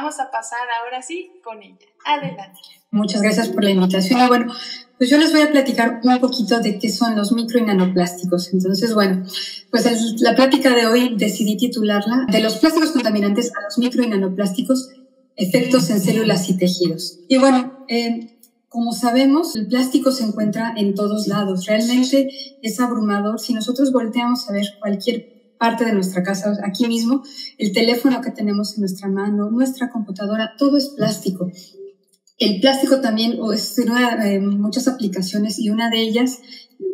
vamos a pasar ahora sí con ella. Adelante. Muchas gracias por la invitación. bueno, pues yo les voy a platicar un poquito de qué son los micro y nanoplásticos. Entonces, bueno, pues la plática de hoy decidí titularla de los plásticos contaminantes a los micro y nanoplásticos, efectos en células y tejidos. Y bueno, eh, como sabemos, el plástico se encuentra en todos lados. Realmente es abrumador. Si nosotros volteamos a ver cualquier parte de nuestra casa, aquí mismo, el teléfono que tenemos en nuestra mano, nuestra computadora, todo es plástico. El plástico también es una de muchas aplicaciones y una de ellas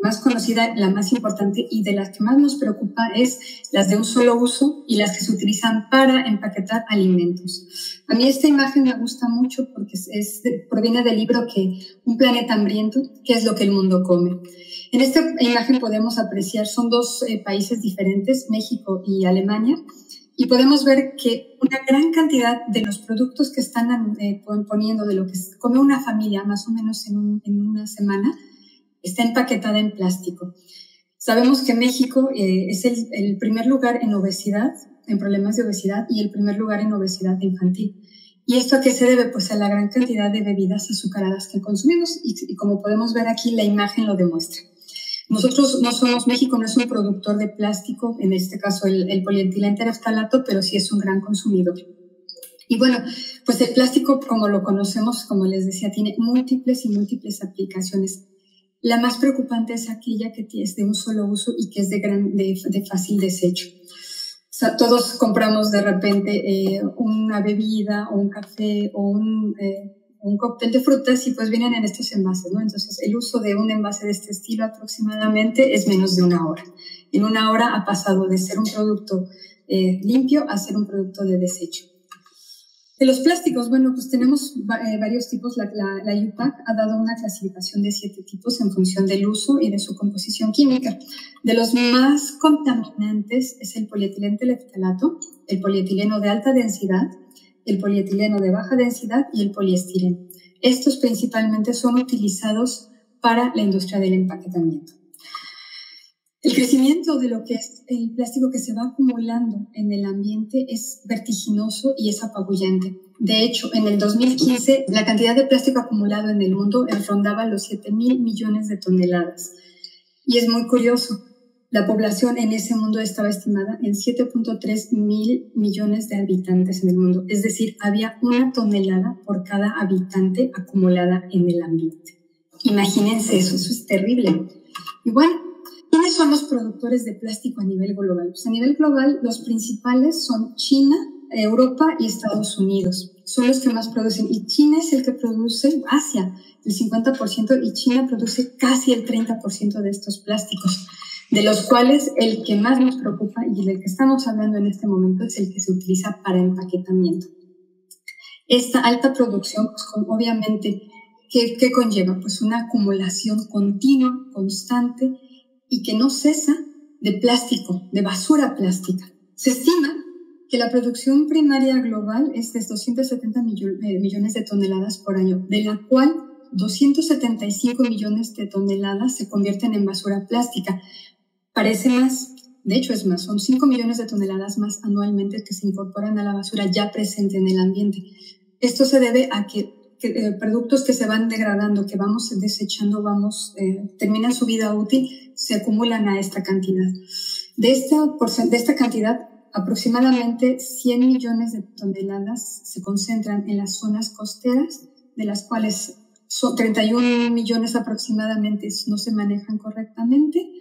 más conocida, la más importante y de las que más nos preocupa es las de un solo uso y las que se utilizan para empaquetar alimentos. A mí esta imagen me gusta mucho porque es, proviene del libro que Un planeta hambriento, que es lo que el mundo come. En esta imagen podemos apreciar, son dos eh, países diferentes, México y Alemania, y podemos ver que una gran cantidad de los productos que están eh, poniendo, de lo que come una familia más o menos en, en una semana, está empaquetada en plástico. Sabemos que México eh, es el, primer lugar en obesidad, en problemas de obesidad y el primer lugar en obesidad infantil. ¿Y esto a qué se debe? Pues a la gran cantidad de bebidas azucaradas que consumimos y, como podemos ver aquí, la imagen lo demuestra. Nosotros no somos, México no es un productor de plástico, en este caso el, el polietileno pero sí es un gran consumidor. Y bueno, pues el plástico, como lo conocemos, como les decía, tiene múltiples y múltiples aplicaciones la más preocupante es aquella que es de un solo uso y que es de, gran, de, fácil desecho. O sea, todos compramos de repente eh, una bebida o un café o un, eh, un cóctel de frutas y pues vienen en estos envases, ¿no? Entonces, el uso de un envase de este estilo aproximadamente es menos de una hora. En una hora ha pasado de ser un producto eh, limpio a ser un producto de desecho. De los plásticos, bueno, pues tenemos eh, varios tipos. La, la, ha dado una clasificación de siete tipos en función del uso y de su composición química. De los más contaminantes es el polietileno tereftalato, el polietileno de alta densidad, el polietileno de baja densidad y el poliestireno. Estos principalmente son utilizados para la industria del empaquetamiento. El crecimiento de lo que es el plástico que se va acumulando en el ambiente es vertiginoso y es apabullante. De hecho, en el 2015, la cantidad de plástico acumulado en el mundo rondaba los 7 mil millones de toneladas. Y es muy curioso, la población en ese mundo estaba estimada en 7.3 mil millones de habitantes en el mundo. Es decir, había una tonelada por cada habitante acumulada en el ambiente. Imagínense eso, eso es terrible. Y bueno, ¿Quiénes son los productores de plástico a nivel global? Pues a nivel global, los principales son China, Europa y Estados Unidos. Son los que más producen. Y China es el que produce, Asia, el 50%, y China produce casi el 30% de estos plásticos, de los cuales el que más nos preocupa y del que estamos hablando en este momento es el que se utiliza para empaquetamiento. Esta alta producción, pues, obviamente, ¿qué, ¿qué conlleva? Pues una acumulación continua, constante, y que no cesa de plástico, de basura plástica. Se estima que la producción primaria global es de 270 eh, millones de toneladas por año, de la cual 275 millones de toneladas se convierten en basura plástica. Parece más, de hecho es más, son 5 millones de toneladas más anualmente que se incorporan a la basura ya presente en el ambiente. Esto se debe a que, eh, productos que se van degradando, que vamos desechando, vamos, eh, terminan su vida útil se acumulan a esta cantidad. De esta, de esta cantidad, aproximadamente 100 millones de toneladas se concentran en las zonas costeras, de las cuales son 31 millones aproximadamente no se manejan correctamente,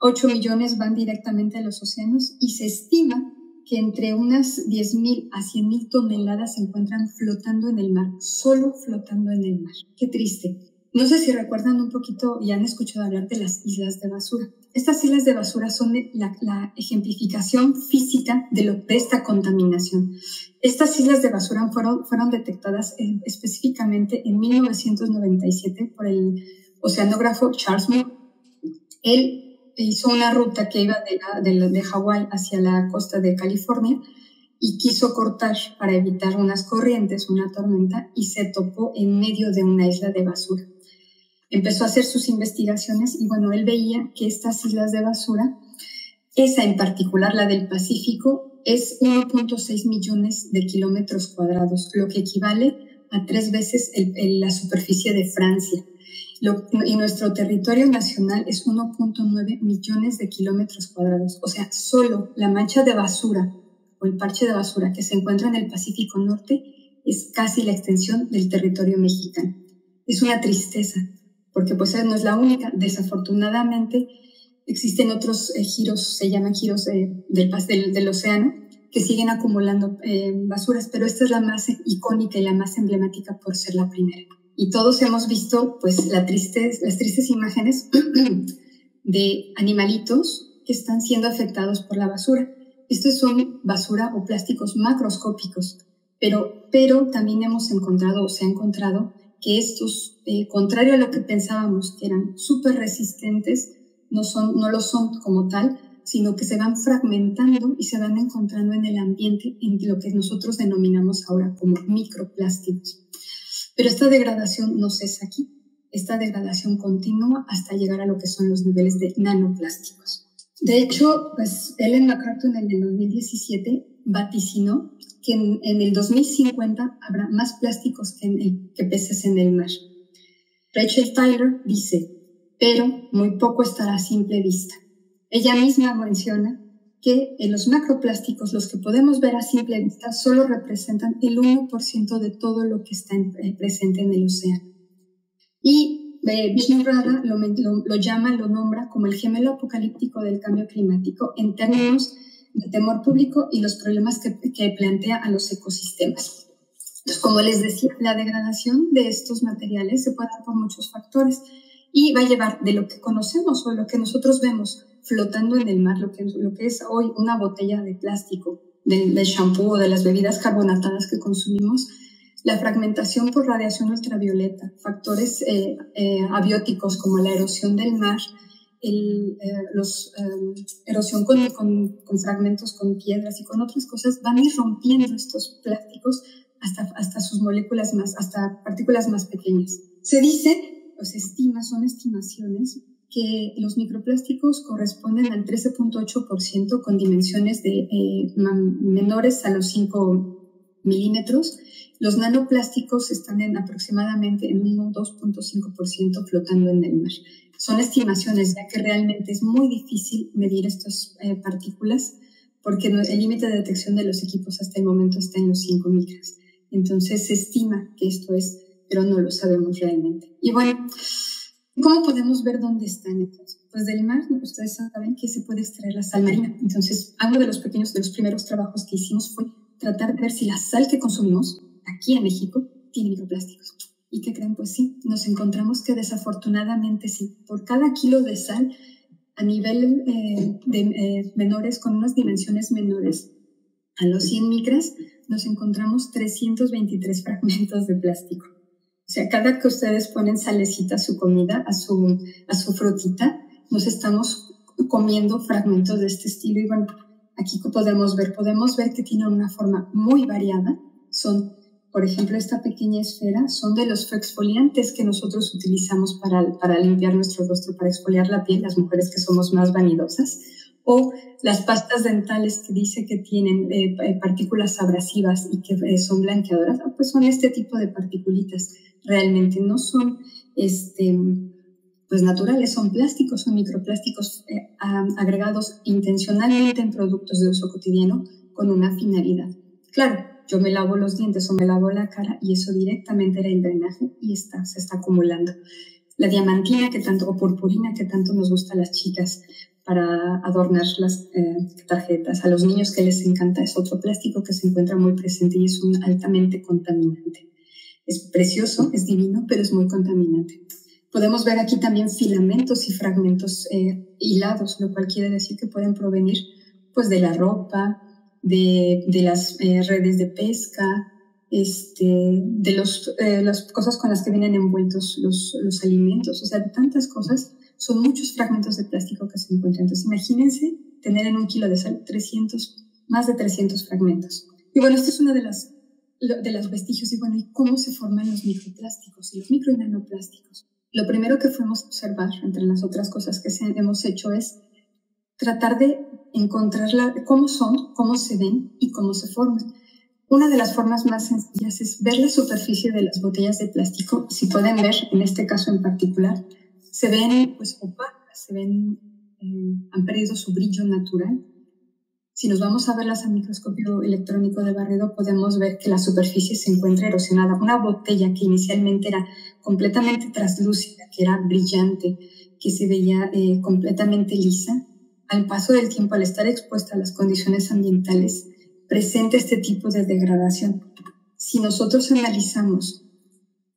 8 millones van directamente a los océanos y se estima que entre unas 10.000 a 100.000 toneladas se encuentran flotando en el mar, solo flotando en el mar. Qué triste. No sé si recuerdan un poquito y han escuchado hablar de las islas de basura. Estas islas de basura son la, ejemplificación física de, esta contaminación. Estas islas de basura fueron, fueron detectadas eh, específicamente en 1997 por el oceanógrafo Charles Moore. Él hizo una ruta que iba de, de, de Hawái hacia la costa de California y quiso cortar para evitar unas corrientes, una tormenta, y se topó en medio de una isla de basura empezó a hacer sus investigaciones y bueno, él veía que estas islas de basura, esa en particular, la del Pacífico, es 1.6 millones de kilómetros cuadrados, lo que equivale a tres veces la superficie de Francia. Y nuestro territorio nacional es 1.9 millones de kilómetros cuadrados. O sea, solo la mancha de basura o el parche de basura que se encuentra en el Pacífico Norte es casi la extensiñ del territorio mexicano. Es una tristeza, porque pues no es la única. Desafortunadamente, existen otros eh, giros, se llaman giros del, del, del, océano, que siguen acumulando eh, basuras, pero esta es la más icónica y la más emblemática por ser la primera. Y todos hemos visto pues las tristes imágenes de animalitos que están siendo afectados por la basura. Estos son basura o plásticos macroscópicos, pero, pero también hemos encontrado o se ha encontrado que estos, eh, contrario a lo que pensábamos que eran súper resistentes, no, son, no lo son como tal, sino que se van fragmentando y se van encontrando en el ambiente en lo que nosotros denominamos ahora como microplásticos. Pero esta degradación no cesa aquí. Esta degradación continúa hasta llegar a lo que son los niveles de nanoplásticos. De hecho, pues Ellen MacArthur en el 2017 vaticinó que en, el 2050 habrá más plásticos que, que peces en el mar. Rachel Tyler dice, pero muy poco estará a simple vista. Ella misma menciona que en los macroplásticos, los que podemos ver a simple vista, solo representan el 1% de todo lo que está eh, presente en el océano. Y eh, Vishnu Radha lo, llama, lo nombra como el gemelo apocalíptico del cambio climático en términos de temor público y los problemas que, que plantea a los ecosistemas. Entonces, como les decía, la degradación de estos materiales se puede dar por muchos factores y va a llevar de lo que conocemos o lo que nosotros vemos flotando en el mar, lo que, lo que es hoy una botella de plástico, del, del shampoo o de las bebidas carbonatadas que consumimos, la fragmentación por radiación ultravioleta, factores eh, eh, abióticos como la erosión del mar, el, eh, los, erosión con, con, con, fragmentos, con piedras y con otras cosas, van a ir rompiendo estos plásticos hasta, hasta sus moléculas más, hasta partículas más pequeñas. Se dice, se estima, son estimaciones, que los microplásticos corresponden al 13.8% con dimensiones de eh, menores a los 5 milímetros. Los nanoplásticos están en aproximadamente en un 2.5% flotando en el mar. Son estimaciones, ya que realmente es muy difícil medir estas eh, partículas porque el límite de detección de los equipos hasta el momento está en los 5 micras. Entonces se estima que esto es, pero no lo sabemos realmente. Y bueno, ¿Cómo podemos ver dónde están entonces? Pues del mar, ustedes saben que se puede extraer la sal marina. Entonces, algo de los pequeños, de los primeros trabajos que hicimos fue tratar de ver si la sal que consumimos aquí en México tiene microplásticos. ¿Y qué creen? Pues sí, nos encontramos que desafortunadamente sí. Por cada kilo de sal a nivel eh, de eh, menores, con unas dimensiones menores, a los 100 micras, nos encontramos 323 fragmentos de plástico. O sea, cada que ustedes ponen salecita a su comida, a su, a su frutita, nos estamos comiendo fragmentos de este estilo. Y bueno, aquí podemos ver, podemos ver que tienen una forma muy variada. Son, por ejemplo, esta pequeña esfera, son de los exfoliantes que nosotros utilizamos para, para limpiar nuestro rostro, para exfoliar la piel, las mujeres que somos más vanidosas. O las pastas dentales que dice que tienen eh, eh, partículas abrasivas y que eh, son blanqueadoras, ah, pues son este tipo de partículitas realmente no son este, pues naturales, son plásticos, son microplásticos agregados intencionalmente en productos de uso cotidiano con una finalidad. Claro, yo me lavo los dientes o me lavo la cara y eso directamente era el drenaje y está, se está acumulando. La diamantina que tanto, o purpurina que tanto nos gusta a las chicas para adornar las eh, tarjetas. A los niños que les encanta es otro plástico que se encuentra muy presente y es un altamente contaminante. Es precioso, es divino, pero es muy contaminante. Podemos ver aquí también filamentos y fragmentos eh, hilados, lo cual quiere decir que pueden provenir pues, de la ropa, de, de las eh, redes de pesca, este, de los, las cosas con las que vienen envueltos los, los alimentos, o sea, tantas cosas. Son muchos fragmentos de plástico que se encuentran. Entonces, imagínense tener en un kilo de sal 300, más de 300 fragmentos. Y bueno, esta es una de las de los vestigios y bueno, ¿y cómo se forman los microplásticos y los micro y nanoplásticos? Lo primero que fuimos a observar, entre las otras cosas que hemos hecho, es tratar de encontrar cómo son, cómo se ven y cómo se forman. Una de las formas más sencillas es ver la superficie de las botellas de plástico. Si pueden ver, en este caso en particular, se ven pues opacas, se ven, eh, han perdido su brillo natural. Si nos vamos a verlas al microscopio electrónico de barrido, podemos ver que la superficie se encuentra erosionada. Una botella que inicialmente era completamente translúcida, que era brillante, que se veía eh, completamente lisa, al paso del tiempo, al estar expuesta a las condiciones ambientales, presenta este tipo de degradación. Si nosotros analizamos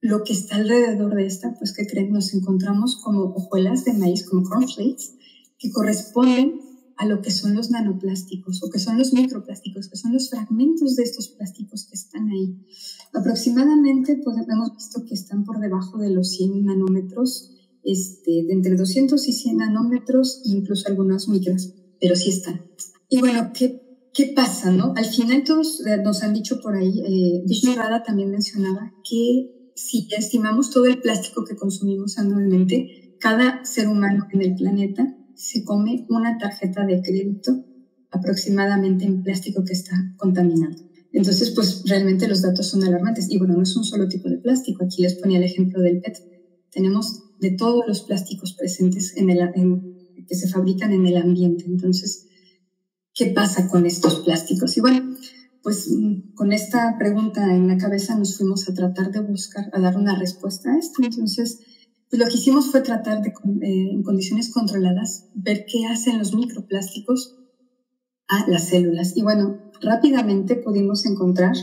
lo que está alrededor de esta, pues que creen, nos encontramos como hojuelas de maíz, como cornflakes, que corresponden a lo que son los nanoplásticos o que son los microplásticos, que son los fragmentos de estos plásticos que están ahí. Aproximadamente pues, hemos visto que están por debajo de los 100 nanómetros, este, de entre 200 y 100 nanómetros, incluso algunos micros, pero sí están. Y bueno, ¿qué ¿qué pasa, no? Al final todos eh, nos han dicho por ahí, eh, Vishnu Rada también mencionaba que si estimamos todo el plástico que consumimos anualmente, cada ser humano en el planeta se come una tarjeta de crédito aproximadamente en plástico que está contaminado. Entonces, pues realmente los datos son alarmantes. Y bueno, no es un solo tipo de plástico. Aquí les ponía el ejemplo del PET. Tenemos de todos los plásticos presentes en el, que se fabrican en el ambiente. Entonces, ¿qué pasa con estos plásticos? Y bueno, pues mm, con esta pregunta en la cabeza nos fuimos a tratar de buscar, a dar una respuesta a esto. Entonces, pues lo que hicimos fue tratar de, eh, en condiciones controladas, ver qué hacen los microplásticos a las células. Y bueno, rápidamente pudimos encontrar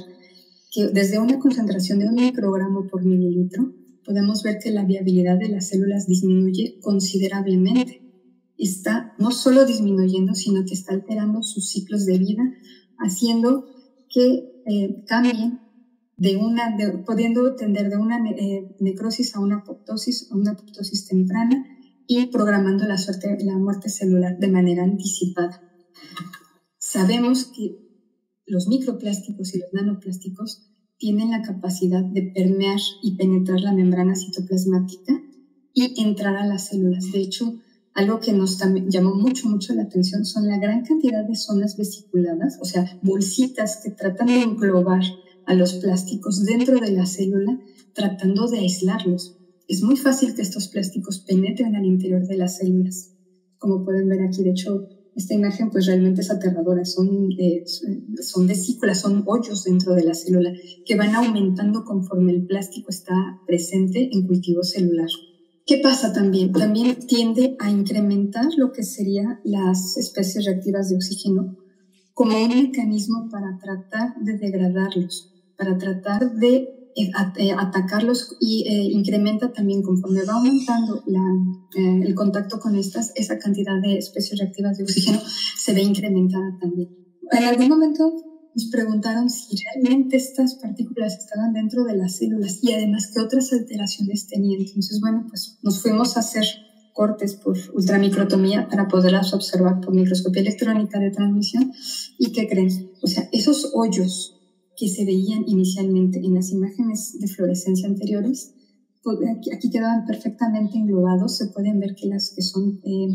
que desde una concentración de un microgramo por mililitro, podemos ver que la viabilidad de las células disminuye considerablemente está no solo disminuyendo, sino que está alterando sus ciclos de vida, haciendo que eh, cambien de una, pudiendo tender de una eh, necrosis a una apoptosis, a una apoptosis temprana y programando la, la muerte celular de manera anticipada. Sabemos que los microplásticos y los nanoplásticos tienen la capacidad de permear y penetrar la membrana citoplasmática y entrar a las células. De hecho, algo que nos llamó mucho, mucho la atención son la gran cantidad de zonas vesiculadas, o sea, bolsitas que tratan de englobar a los plásticos dentro de la célula, tratando de aislarlos. Es muy fácil que estos plásticos penetren al interior de las células. Como pueden ver aquí, de hecho, esta imagen pues realmente es aterradora. Son, eh, son vesículas, son hoyos dentro de la célula que van aumentando conforme el plástico está presente en cultivo celular. ¿Qué pasa también? También tiende a incrementar lo que serían las especies reactivas de oxígeno como un mecanismo para tratar de degradarlos, para tratar de eh, eh, atacarlos y eh, incrementa también conforme va aumentando el contacto con estas, esa cantidad de especies reactivas de oxígeno se ve incrementada también. En algún momento nos preguntaron si realmente estas partículas estaban dentro de las células y además qué otras alteraciones tenían. Entonces, bueno, pues nos fuimos a hacer cortes por ultramicrotomía para poderlas observar por microscopía electrónica de transmisión. ¿Y qué creen? O sea, esos hoyos que se veían inicialmente en las imágenes de fluorescencia anteriores, pues, aquí, quedaban perfectamente englobados. Se pueden ver que las que son eh,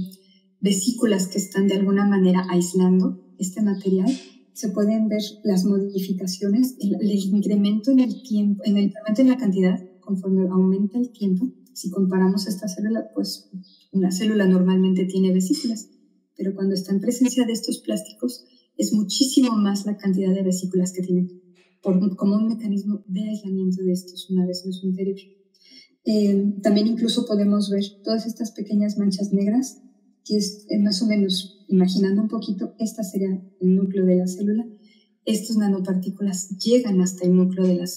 vesículas que están de alguna manera aislando este material se pueden ver las modificaciones, el, incremento en el tiempo, en el incremento en la cantidad conforme aumenta el tiempo. Si comparamos esta célula, pues una célula normalmente tiene vesículas, pero cuando está en presencia de estos plásticos es muchísimo más la cantidad de vesículas que tiene, por, como un mecanismo de aislamiento de estos una vez en su interior. Eh, también incluso podemos ver todas estas pequeñas manchas negras que es eh, más o menos, imaginando un poquito, esta sería el núcleo de la célula, estas nanopartículas llegan hasta el núcleo de la,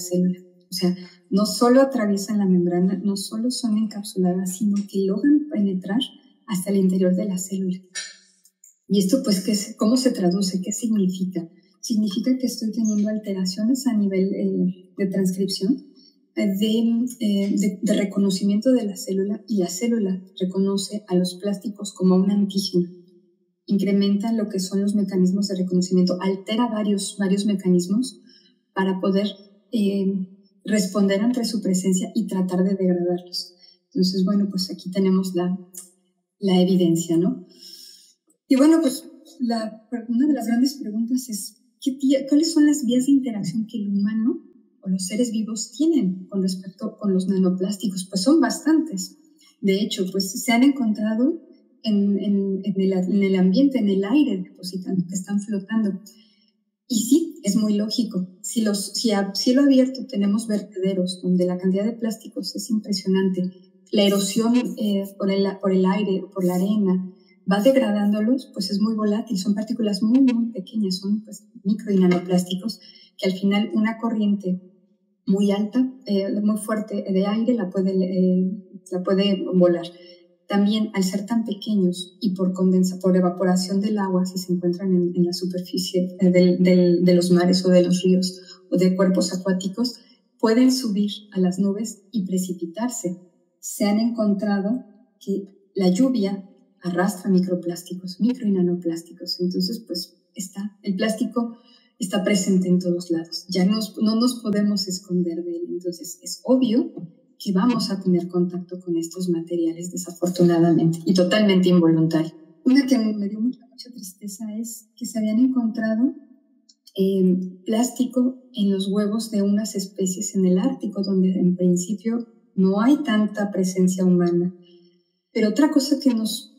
célula. O sea, no solo atraviesan la membrana, no solo son encapsuladas, sino que logran penetrar hasta el interior de la célula. ¿Y esto pues qué, cómo se traduce? ¿Qué significa? Significa que estoy teniendo alteraciones a nivel eh, de transcripción eh, de, de, reconocimiento de la célula y la célula reconoce a los plásticos como un antígeno. Incrementa lo que son los mecanismos de reconocimiento, altera varios, varios mecanismos para poder eh, responder ante su presencia y tratar de degradarlos. Entonces, bueno, pues aquí tenemos la, la evidencia, ¿no? Y bueno, pues la, una de las grandes preguntas es, ¿qué, ¿cuáles son las vías de interacción que el humano o los seres vivos tienen con respecto con los nanoplásticos? Pues son bastantes. De hecho, pues se han encontrado en, en, en, el, en el, ambiente, en el aire depositando, que están flotando. Y sí, es muy lógico. Si, los, si a cielo abierto tenemos vertederos donde la cantidad de plásticos es impresionante, la erosión eh, por, el, por el aire, por la arena, va degradándolos, pues es muy volátil. Son partículas muy, muy pequeñas, son pues, micro y nanoplásticos, que al final una corriente muy alta, eh, muy fuerte de aire la puede, eh, la puede volar. También, al ser tan pequeños y por, condensa, por evaporación del agua, si se encuentran en, la superficie eh, de los mares o de los ríos o de cuerpos acuáticos, pueden subir a las nubes y precipitarse. Se han encontrado que la lluvia arrastra microplásticos, micro y nanoplásticos. Entonces, pues está, el plástico está presente en todos lados. Ya no nos podemos esconder de él. Entonces, es obvio que vamos a tener contacto con estos materiales desafortunadamente y totalmente involuntario. Una que me dio mucha, mucha tristeza es que se habían encontrado eh, plástico en los huevos de unas especies en el Ártico, donde en principio no hay tanta presencia humana. Pero otra cosa que nos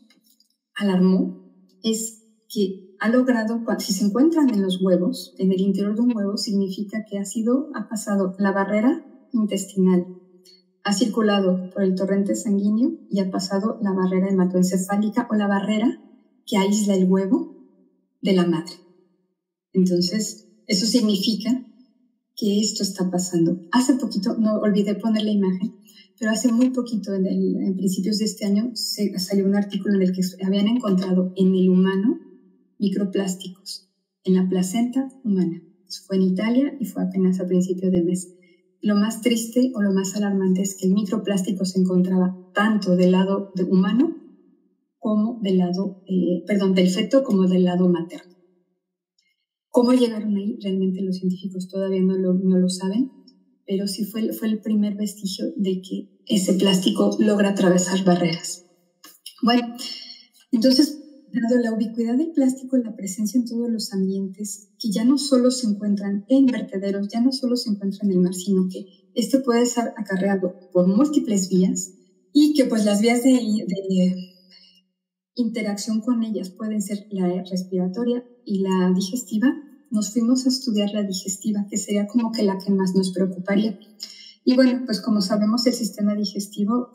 alarmó es que ha logrado, si se encuentran en los huevos, en el interior de un huevo, significa que ha sido, ha pasado la barrera intestinal ha circulado por el torrente sanguíneo y ha pasado la barrera hematoencefálica o la barrera que aísla el huevo de la madre. Entonces, eso significa que esto está pasando. Hace poquito, no olvidé poner la imagen, pero hace muy poquito, en, principios de este año, salió un artículo en el que habían encontrado en el humano microplásticos, en la placenta humana. fue en Italia y fue apenas a principio de mes. Lo más triste o lo más alarmante es que el microplástico se encontraba tanto del lado humano como del lado, eh, perdón, del feto como del lado materno. ¿Cómo llegaron ahí? Realmente los científicos todavía no lo, no lo saben, pero sí fue, fue el primer vestigio de que ese plástico logra atravesar barreras. Bueno, entonces Dado la ubicuidad del plástico la presencia en todos los ambientes, que ya no solo se encuentran en vertederos, ya no solo se encuentran en el mar, sino que esto puede ser acarreado por múltiples vías y que pues las vías de, de interacción con ellas pueden ser la respiratoria y la digestiva, nos fuimos a estudiar la digestiva, que sería como que la que más nos preocuparía. Y bueno, pues como sabemos, el sistema digestivo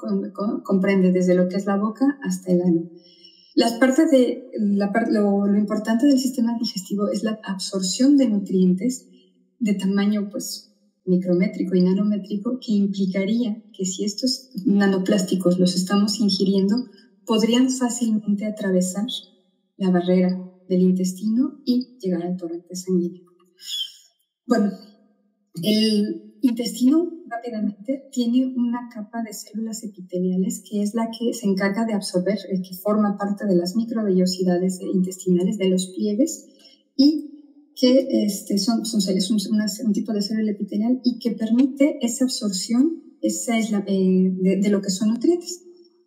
comprende desde lo que es la boca hasta el ano. Las partes de, la, lo, importante del sistema digestivo es la absorción de nutrientes de tamaño pues, micrométrico y nanométrico que implicaría que si estos nanoplásticos los estamos ingiriendo, podrían fácilmente atravesar la barrera del intestino y llegar al torrente sanguíneo. Bueno, el intestino rápidamente tiene una capa de células epiteliales que es la que se encarga de absorber, eh, que forma parte de las microvellosidades intestinales de los pliegues y que este, son, son, un, tipo de célula epitelial y que permite esa absorción esa eh, de, lo que son nutrientes.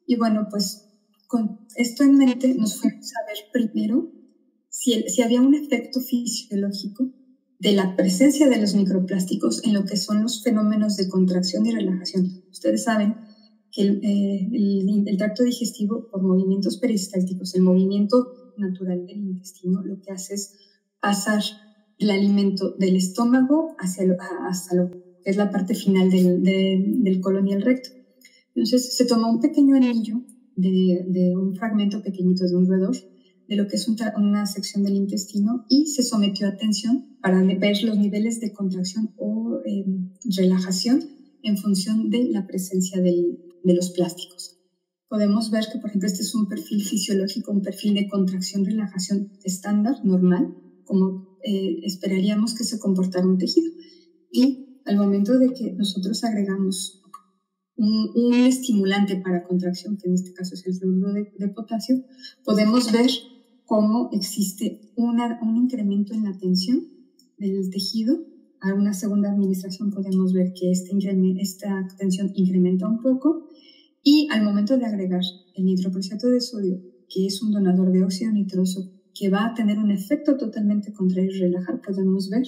Y bueno, pues con esto en mente nos fuimos a ver primero si, si había un efecto fisiológico de la presencia de los microplásticos en lo que son los fenómenos de contracción y relajación. Ustedes saben que el, eh, tracto digestivo, por movimientos peristálticos, el movimiento natural del intestino, lo que hace es pasar el alimento del estómago hacia hasta lo es la parte final del, del colon y el recto. Entonces se toma un pequeño anillo de, de un fragmento pequeñito de un roedor de lo que es una sección del intestino y se sometió a tensión para ver los niveles de contracción o em, relajación en función de la presencia de los plásticos. Podemos ver que, por ejemplo, este es un perfil fisiológico, un perfil de contracción-relajación estándar, normal, como eh, esperaríamos que se comportara un tejido. Y al momento de que nosotros agregamos un, estimulante para contracción, que en este caso es el fluoruro de potasio, podemos ver cómo existe un incremento en la tensión del tejido. A una segunda administración podemos ver que este esta tensión incrementa un poco y al momento de agregar el nitroprusiato de sodio, que es un donador de óxido nitroso que va a tener un efecto totalmente contrario y relajar, podemos ver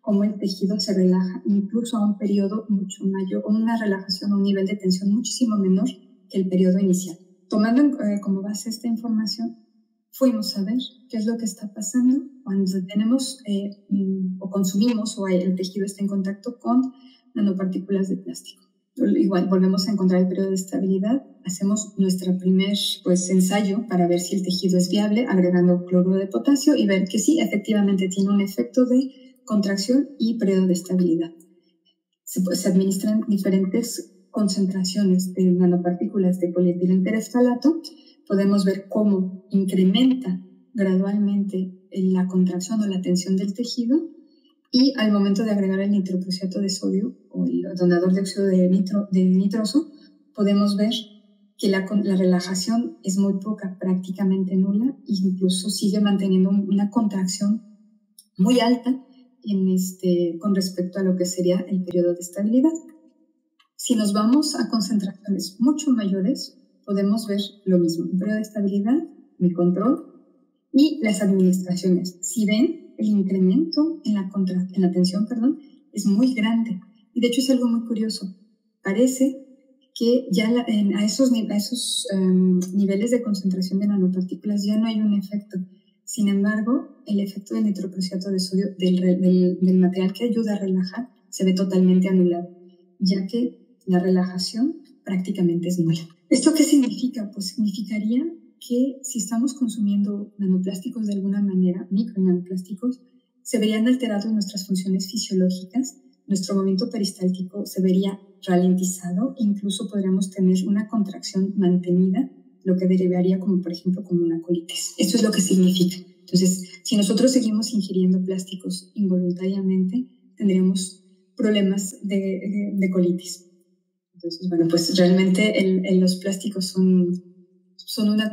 cómo el tejido se relaja incluso a un periodo mucho mayor, una relajación, un nivel de tensión muchísimo menor que el periodo inicial. Tomando eh, como base esta información, fuimos a ver qué es lo que está pasando cuando tenemos eh, o consumimos o el tejido está en contacto con nanopartículas de plástico. Igual volvemos a encontrar el periodo de estabilidad, hacemos nuestro primer pues, ensayo para ver si el tejido es viable agregando cloruro de potasio y ver que sí, efectivamente tiene un efecto de contracción y periodo de estabilidad. Se, pues, se administran diferentes concentraciones de nanopartículas de polietileno podemos ver cómo incrementa gradualmente la contracción o la tensión del tejido y al momento de agregar el nitroprusiato de sodio o el donador de óxido de, nitro, de nitroso, podemos ver que la, la, relajación es muy poca, prácticamente nula, e incluso sigue manteniendo una contracción muy alta en este, con respecto a lo que sería el periodo de estabilidad. Si nos vamos a concentraciones mucho mayores, podemos ver lo mismo, el periodo de estabilidad, mi control y las administraciones. Si ven, el incremento en la, contra, en la tensión perdón, es muy grande. Y de hecho es algo muy curioso. Parece que ya a esos, a esos em, niveles de concentración de nanopartículas ya no hay un efecto. Sin embargo, el efecto del nitroprusiato de sodio del, del, del material que ayuda a relajar se ve totalmente anulado, ya que la relajación prácticamente es nula. ¿Esto qué significa? Pues significaría que si estamos consumiendo nanoplásticos de alguna manera, micro nanoplásticos, se verían alterados nuestras funciones fisiológicas, nuestro movimiento peristáltico se vería ralentizado incluso podríamos tener una contracción mantenida, lo que derivaría como por ejemplo como una colitis. Esto es lo que significa. Entonces, si nosotros seguimos ingiriendo plásticos involuntariamente, tendríamos problemas de, de, colitis. Entonces, bueno, pues realmente el, los plásticos son son una,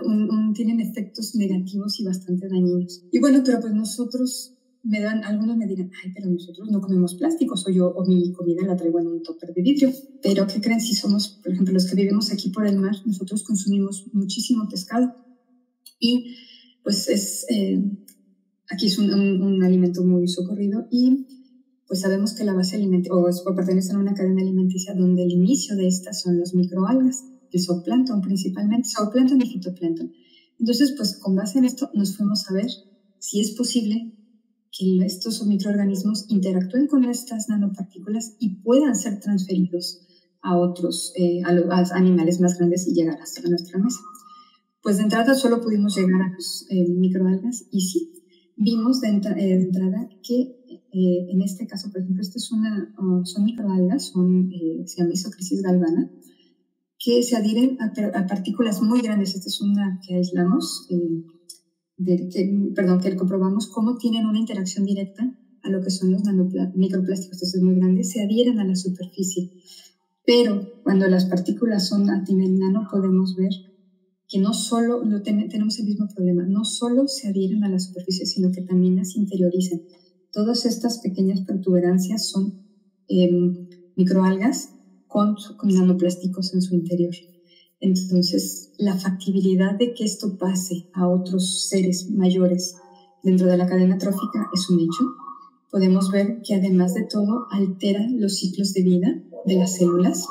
tienen efectos negativos y bastante dañinos. Y bueno, pero pues nosotros me dan, algunos me dirán, ay, pero nosotros no comemos plásticos o yo o mi comida la traigo en un topper de vidrio. Pero ¿qué creen si somos, por ejemplo, los que vivimos aquí por el mar, nosotros consumimos muchísimo pescado y pues es, eh, aquí es un, un, alimento muy socorrido y pues sabemos que la base alimenticia, o, pertenecen a una cadena alimenticia donde el inicio de estas son las microalgas el zooplancton principalmente, zooplancton y fitoplancton. Entonces, pues con base en esto nos fuimos a ver si es posible que estos microorganismos interactúen con estas nanopartículas y puedan ser transferidos a otros, eh, a los animales más grandes y llegar hasta nuestra mesa. Pues de entrada solo pudimos llegar a los eh, microalgas y sí, vimos de, eh, entrada que en este caso, por ejemplo, este es una, oh, son microalgas, son, se llama isocrisis galvana, que se adhieren a, partículas muy grandes. Esta es una que aislamos, eh, que, perdón, que comprobamos cómo tienen una interacción directa a lo que son los microplásticos. Estos es muy grandes, se adhieren a la superficie. Pero cuando las partículas son a nivel nano, podemos ver que no solo lo tenemos el mismo problema, no solo se adhieren a la superficie, sino que también las interiorizan. Todas estas pequeñas protuberancias son em, microalgas con, nanoplásticos en su interior. Entonces, la factibilidad de que esto pase a otros seres mayores dentro de la cadena trófica es un hecho. Podemos ver que además de todo altera los ciclos de vida de las células,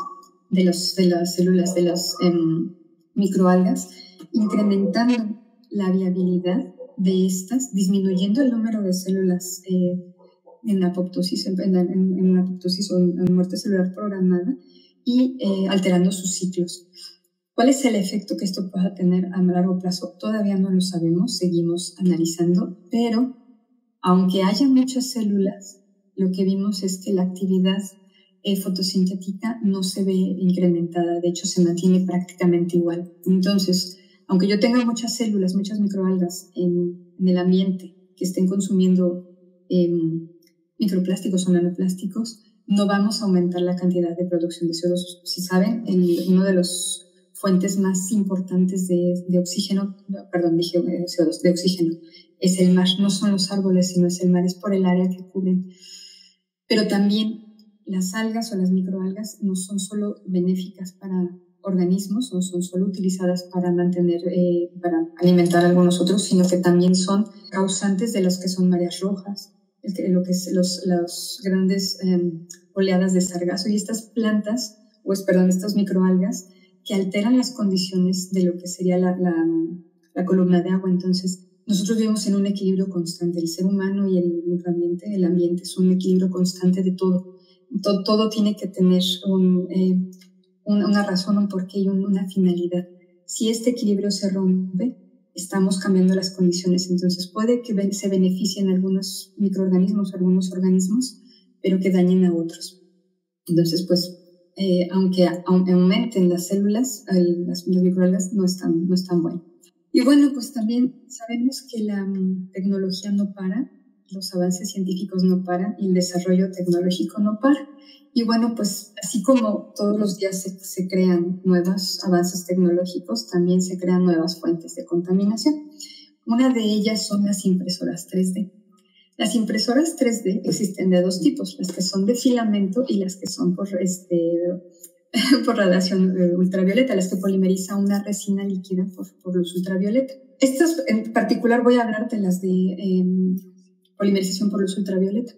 de las células de las em, microalgas, incrementando la viabilidad de estas, disminuyendo el número de células eh, en apoptosis, en, en, apoptosis o en, muerte celular programada y eh, alterando sus ciclos. ¿Cuál es el efecto que esto pueda tener a largo plazo? Todavía no lo sabemos, seguimos analizando, pero aunque haya muchas células, lo que vimos es que la actividad eh, fotosintética no se ve incrementada, de hecho se mantiene prácticamente igual. Entonces, aunque yo tenga muchas células, muchas microalgas en, el ambiente que estén consumiendo eh, microplásticos o nanoplásticos, no vamos a aumentar la cantidad de producción de CO2. Si saben, el, uno de los fuentes más importantes de, de oxígeno, perdón, dije eh, CO2, de oxígeno, es el mar. No son los árboles, sino es el mar, es por el área que cubren. Pero también las algas o las microalgas no son solo benéficas para organismos o son solo utilizadas para mantener, eh, para alimentar a algunos otros, sino que también son causantes de los que son mareas rojas, lo que es los, grandes em, oleadas de sargazo y estas plantas, pues perdón, estas microalgas que alteran las condiciones de lo que sería la, la, la columna de agua. Entonces, nosotros vivimos en un equilibrio constante. El ser humano y el microambiente, el ambiente, es un equilibrio constante de todo. Todo, todo tiene que tener un, eh, una razón, un porqué y una finalidad. Si este equilibrio se rompe, estamos cambiando las condiciones. Entonces puede que se beneficien algunos microorganismos, algunos organismos, pero que dañen a otros. Entonces, pues, eh, aunque aumenten las células, las, microalgas no están, no están buenas. Y bueno, pues también sabemos que la mm, tecnología no para, los avances científicos no paran y el desarrollo tecnológico no para. Y bueno, pues así como todos los días se, se, crean nuevos avances tecnológicos, también se crean nuevas fuentes de contaminación. Una de ellas son las impresoras 3D. Las impresoras 3D existen de dos tipos, las que son de filamento y las que son por, este, por radiación eh, ultravioleta, las que polimeriza una resina líquida por, por luz ultravioleta. Estas en particular voy a hablar de las de eh, polimerización por luz ultravioleta.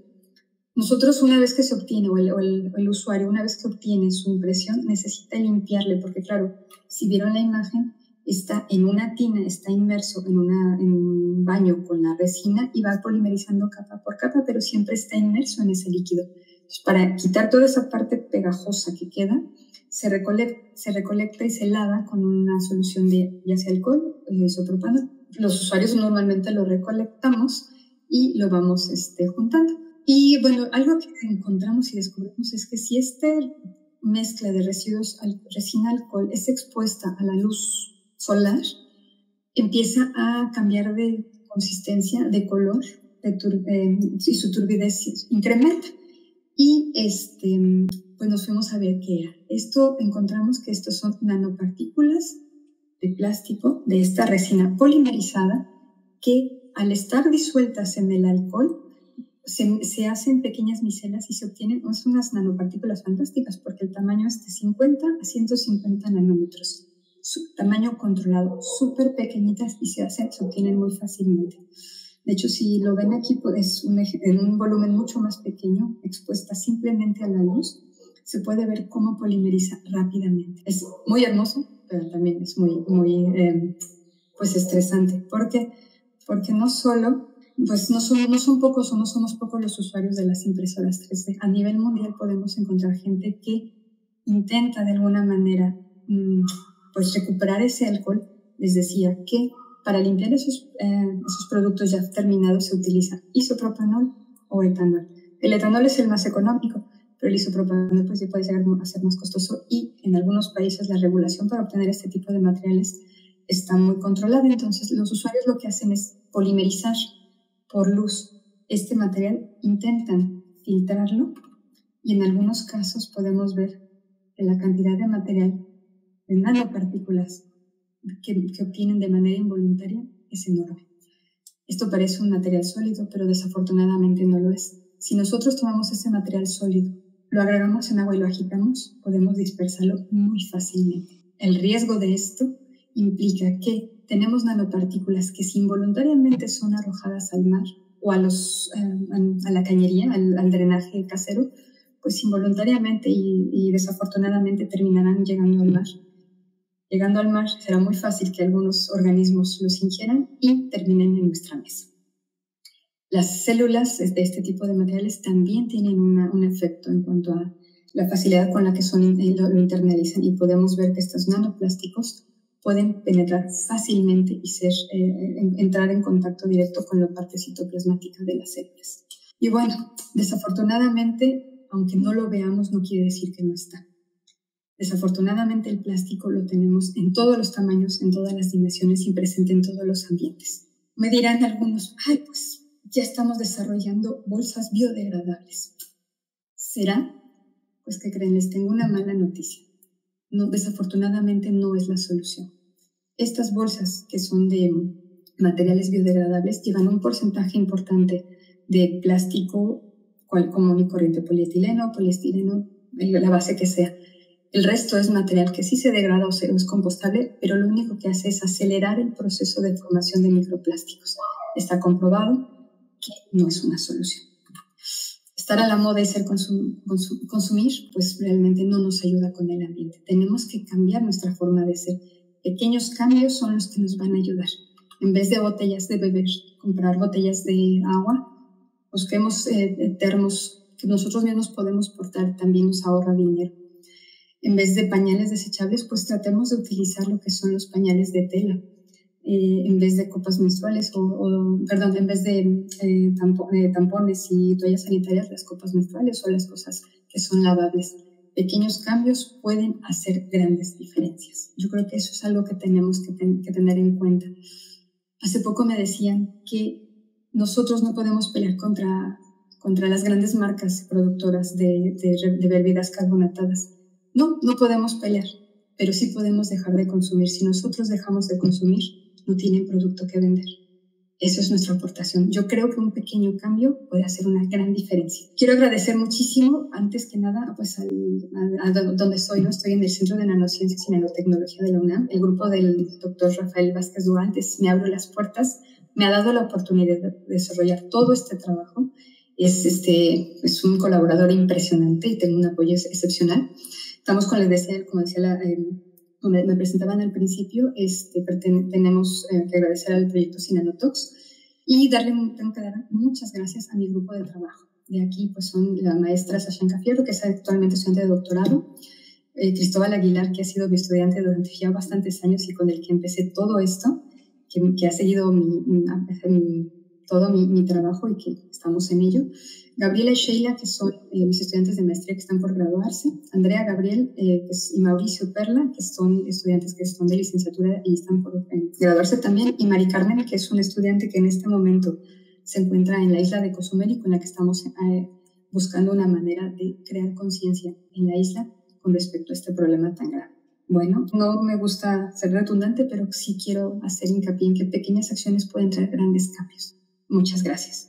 Nosotros una vez que se obtiene, o el, usuario una vez que obtiene su impresión, necesita limpiarle, porque claro, si vieron la imagen, está en una tina, está inmerso en, una, un baño con la resina y va polimerizando capa por capa, pero siempre está inmerso en ese líquido. para quitar toda esa parte pegajosa que queda, se recolecta, se recolecta y se lava con una solución de ya sea alcohol o isopropano. Los usuarios normalmente lo recolectamos y lo vamos este, juntando. Y bueno, algo que encontramos y descubrimos es que si esta mezcla de residuos, resina-alcohol, es expuesta a la luz solar, empieza a cambiar de consistencia, de color, eh, y su turbidez incrementa. Y este, pues nos fuimos a ver qué era. Esto encontramos que estos son nanopartículas de plástico de esta resina polimerizada que al estar disueltas en el alcohol, se, hacen pequeñas micelas y se obtienen unas nanopartículas fantásticas porque el tamaño es de 50 a 150 nanómetros. Su tamaño controlado, súper pequeñitas y se, hacen, se obtienen muy fácilmente. De hecho, si lo ven aquí, pues, un, en un volumen mucho más pequeño, expuesta simplemente a la luz, se puede ver cómo polimeriza rápidamente. Es muy hermoso, pero también es muy, muy eh, pues estresante, porque porque no solo, pues no, son, no son pocos o no somos pocos los usuarios de las impresoras 3D. A nivel mundial podemos encontrar gente que intenta de alguna manera mm, pues recuperar ese alcohol. Les decía que para limpiar esos, eh, esos productos ya terminados se utiliza isopropanol o etanol. El etanol es el más económico, pero el isopropanol pues, puede llegar a ser más costoso y en algunos países la regulación para obtener este tipo de materiales está muy controlada. Entonces los usuarios lo que hacen es polimerizar por luz este material, intentan filtrarlo y en algunos casos podemos ver que la cantidad de material, de nanopartículas que, que obtienen de manera involuntaria es enorme. Esto parece un material sólido, pero desafortunadamente no lo es. Si nosotros tomamos ese material sólido, lo agregamos en agua y lo agitamos, podemos dispersarlo muy fácilmente. El riesgo de esto implica que tenemos nanopartículas que si involuntariamente son arrojadas al mar o a, los, eh, a la cañería, al, drenaje casero, pues involuntariamente y, desafortunadamente terminarán llegando al mar. Llegando al mar será muy fácil que algunos organismos los ingieran y terminen en nuestra mesa. Las células de este tipo de materiales también tienen un efecto en cuanto a la facilidad con la que son, eh, lo internalizan y podemos ver que estos nanoplásticos pueden penetrar fácilmente y ser, eh, entrar en contacto directo con la parte citoplasmática de las células. Y bueno, desafortunadamente, aunque no lo veamos, no quiere decir que no está. Desafortunadamente el plástico lo tenemos en todos los tamaños, en todas las dimensiones y presente en todos los ambientes. Me dirán algunos, ay, pues ya estamos desarrollando bolsas biodegradables. ¿Será? Pues que creen, les tengo una mala noticia no, desafortunadamente no es la solución. Estas bolsas que son de materiales biodegradables llevan un porcentaje importante de plástico cual común y corriente, polietileno, poliestireno, la base que sea. El resto es material que sí se degrada o es compostable, pero lo único que hace es acelerar el proceso de formación de microplásticos. Está comprobado que no es una solución. Estar a la moda y ser consumir, pues realmente no nos ayuda con el ambiente. Tenemos que cambiar nuestra forma de ser. Pequeños cambios son los que nos van a ayudar. En vez de botellas de beber, comprar botellas de agua, busquemos eh, termos que nosotros mismos podemos portar, también nos ahorra dinero. En vez de pañales desechables, pues tratemos de utilizar lo que son los pañales de tela. Eh, en vez de copas menstruales o, perdón, en vez de eh, eh, tampones y toallas sanitarias, las copas menstruales o las cosas que son lavables. Pequeños cambios pueden hacer grandes diferencias. Yo creo que eso es algo que tenemos que, que tener en cuenta. Hace poco me decían que nosotros no podemos pelear contra, contra las grandes marcas productoras de, de, bebidas carbonatadas. No, no podemos pelear, pero sí podemos dejar de consumir. Si nosotros dejamos de consumir, no tienen producto que vender. Eso es nuestra aportación. Yo creo que un pequeño cambio puede hacer una gran diferencia. Quiero agradecer muchísimo, antes que nada, pues al, a, donde estoy, ¿no? Estoy en el Centro de Nanociencias y Nanotecnología de la UNAM. El grupo del doctor Rafael Vázquez Duantes me abre las puertas me ha dado la oportunidad de desarrollar todo este trabajo. Es, este, es un colaborador impresionante y tengo un apoyo excepcional. Estamos con, les decía, como decía la, eh, me, presentaban al principio, este, tenemos eh, que agradecer al proyecto Sinanotox y darle, tengo que dar muchas gracias a mi grupo de trabajo. De aquí pues son la maestra Sashanka Fierro, que es actualmente estudiante de doctorado, eh, Cristóbal Aguilar, que ha sido mi estudiante durante ya bastantes años y con el que empecé todo esto, que, ha seguido todo mi, trabajo y que estamos en ello. Gabriela y Sheila, que son eh, mis estudiantes de maestría que están por graduarse. Andrea Gabriel eh, y Mauricio Perla, que son estudiantes que están de licenciatura y están por eh, graduarse también. Y Mari Carmen, que es un estudiante que en este momento se encuentra en la isla de Cozumel y con la que estamos buscando una manera de crear conciencia en la isla con respecto a este problema tan grave. Bueno, no me gusta ser redundante, pero sí quiero hacer hincapié en que pequeñas acciones pueden traer grandes cambios. Muchas gracias.